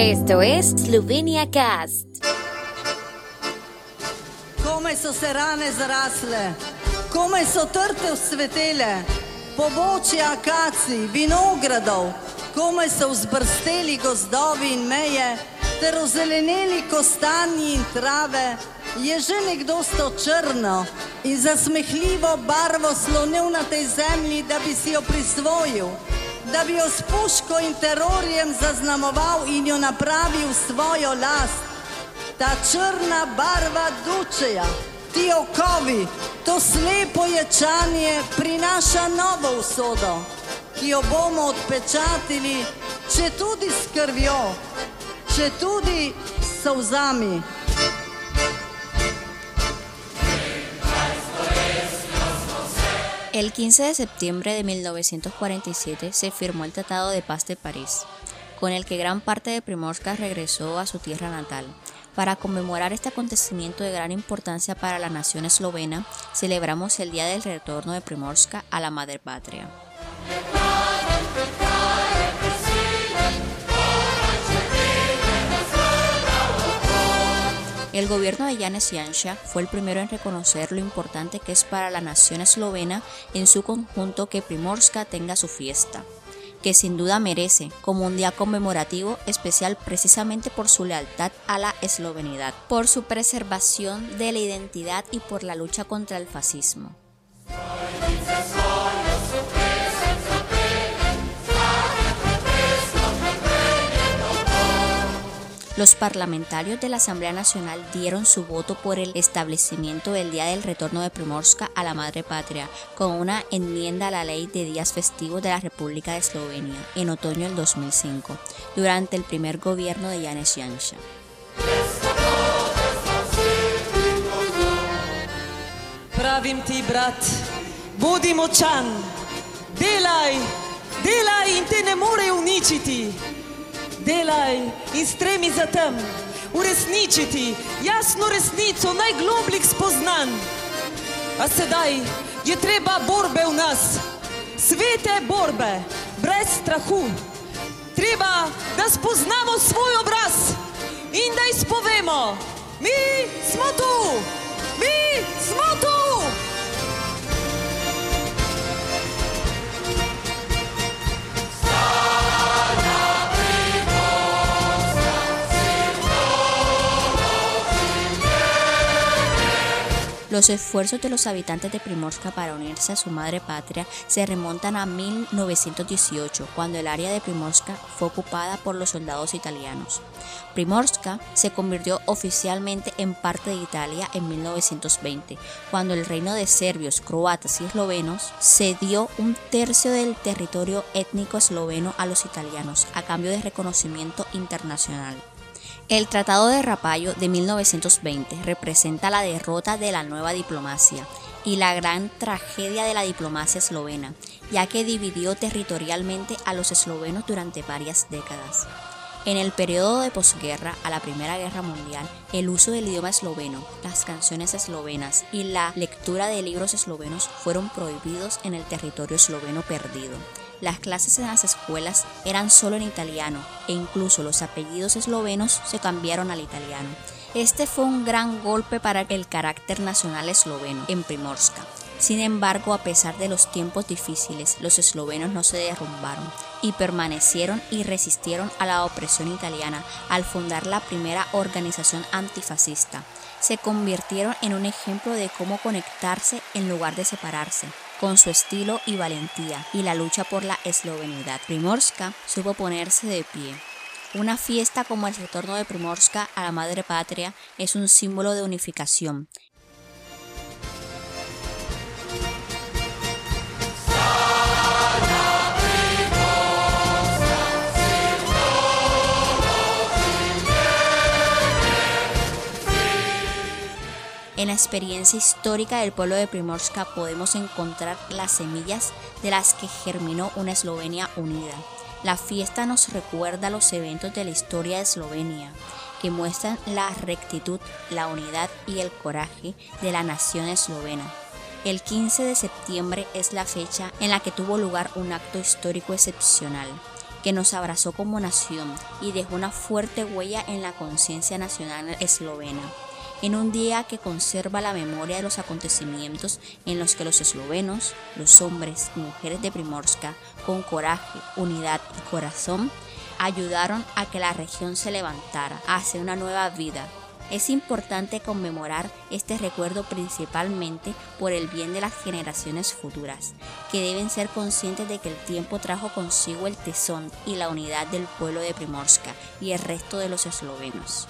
Esto es Slovenia Cast. Kome so se rane zarasle, kome so trte usvetele, pobočja akacij, vinogradov, kome so vzbrsteli gozdovi in meje, ter ozeleneli kostanji in trave, je že nekdo sto črno in zasmehljivo barvo slonil na tej zemlji, da bi si jo prisvojil, da bi jo s puško in terorjem zaznamoval in jo napravil svojo last. Ta črna barva dučeja, ti okovi, to slepo ječanje prinaša novo usodo, ki jo bomo odpečatili, če tudi s krvjo, če tudi s solzami. El 15 de septiembre de 1947 se firmó el Tratado de Paz de París, con el que gran parte de Primorska regresó a su tierra natal. Para conmemorar este acontecimiento de gran importancia para la nación eslovena, celebramos el Día del Retorno de Primorska a la Madre Patria. El gobierno de Janez Janša fue el primero en reconocer lo importante que es para la nación eslovena en su conjunto que Primorska tenga su fiesta, que sin duda merece como un día conmemorativo especial precisamente por su lealtad a la eslovenidad, por su preservación de la identidad y por la lucha contra el fascismo. Los parlamentarios de la Asamblea Nacional dieron su voto por el establecimiento del Día del Retorno de Primorska a la Madre Patria, con una enmienda a la Ley de Días Festivos de la República de Eslovenia en otoño del 2005, durante el primer gobierno de Janez Janša. Pravim ti, brat, bodi močan, delaj, delaj in te. Delaj in stremi za tem, uresničiti jasno resnico najglobljih spoznanj. A sedaj je treba borbe v nas, svete borbe, brez strahu. Treba, da spoznamo svoj obraz in da izpovemo, mi smo tu, Los esfuerzos de los habitantes de Primorska para unirse a su madre patria se remontan a 1918, cuando el área de Primorska fue ocupada por los soldados italianos. Primorska se convirtió oficialmente en parte de Italia en 1920, cuando el reino de serbios, croatas y eslovenos cedió un tercio del territorio étnico esloveno a los italianos a cambio de reconocimiento internacional. El Tratado de Rapallo de 1920 representa la derrota de la nueva diplomacia y la gran tragedia de la diplomacia eslovena, ya que dividió territorialmente a los eslovenos durante varias décadas. En el periodo de posguerra a la Primera Guerra Mundial, el uso del idioma esloveno, las canciones eslovenas y la lectura de libros eslovenos fueron prohibidos en el territorio esloveno perdido. Las clases en las escuelas eran solo en italiano e incluso los apellidos eslovenos se cambiaron al italiano. Este fue un gran golpe para el carácter nacional esloveno en Primorska. Sin embargo, a pesar de los tiempos difíciles, los eslovenos no se derrumbaron y permanecieron y resistieron a la opresión italiana al fundar la primera organización antifascista. Se convirtieron en un ejemplo de cómo conectarse en lugar de separarse con su estilo y valentía y la lucha por la eslovenidad. Primorska supo ponerse de pie. Una fiesta como el retorno de Primorska a la madre patria es un símbolo de unificación. En la experiencia histórica del pueblo de Primorska podemos encontrar las semillas de las que germinó una Eslovenia unida. La fiesta nos recuerda los eventos de la historia de Eslovenia, que muestran la rectitud, la unidad y el coraje de la nación eslovena. El 15 de septiembre es la fecha en la que tuvo lugar un acto histórico excepcional, que nos abrazó como nación y dejó una fuerte huella en la conciencia nacional eslovena en un día que conserva la memoria de los acontecimientos en los que los eslovenos, los hombres y mujeres de Primorska, con coraje, unidad y corazón, ayudaron a que la región se levantara hacia una nueva vida. Es importante conmemorar este recuerdo principalmente por el bien de las generaciones futuras, que deben ser conscientes de que el tiempo trajo consigo el tesón y la unidad del pueblo de Primorska y el resto de los eslovenos.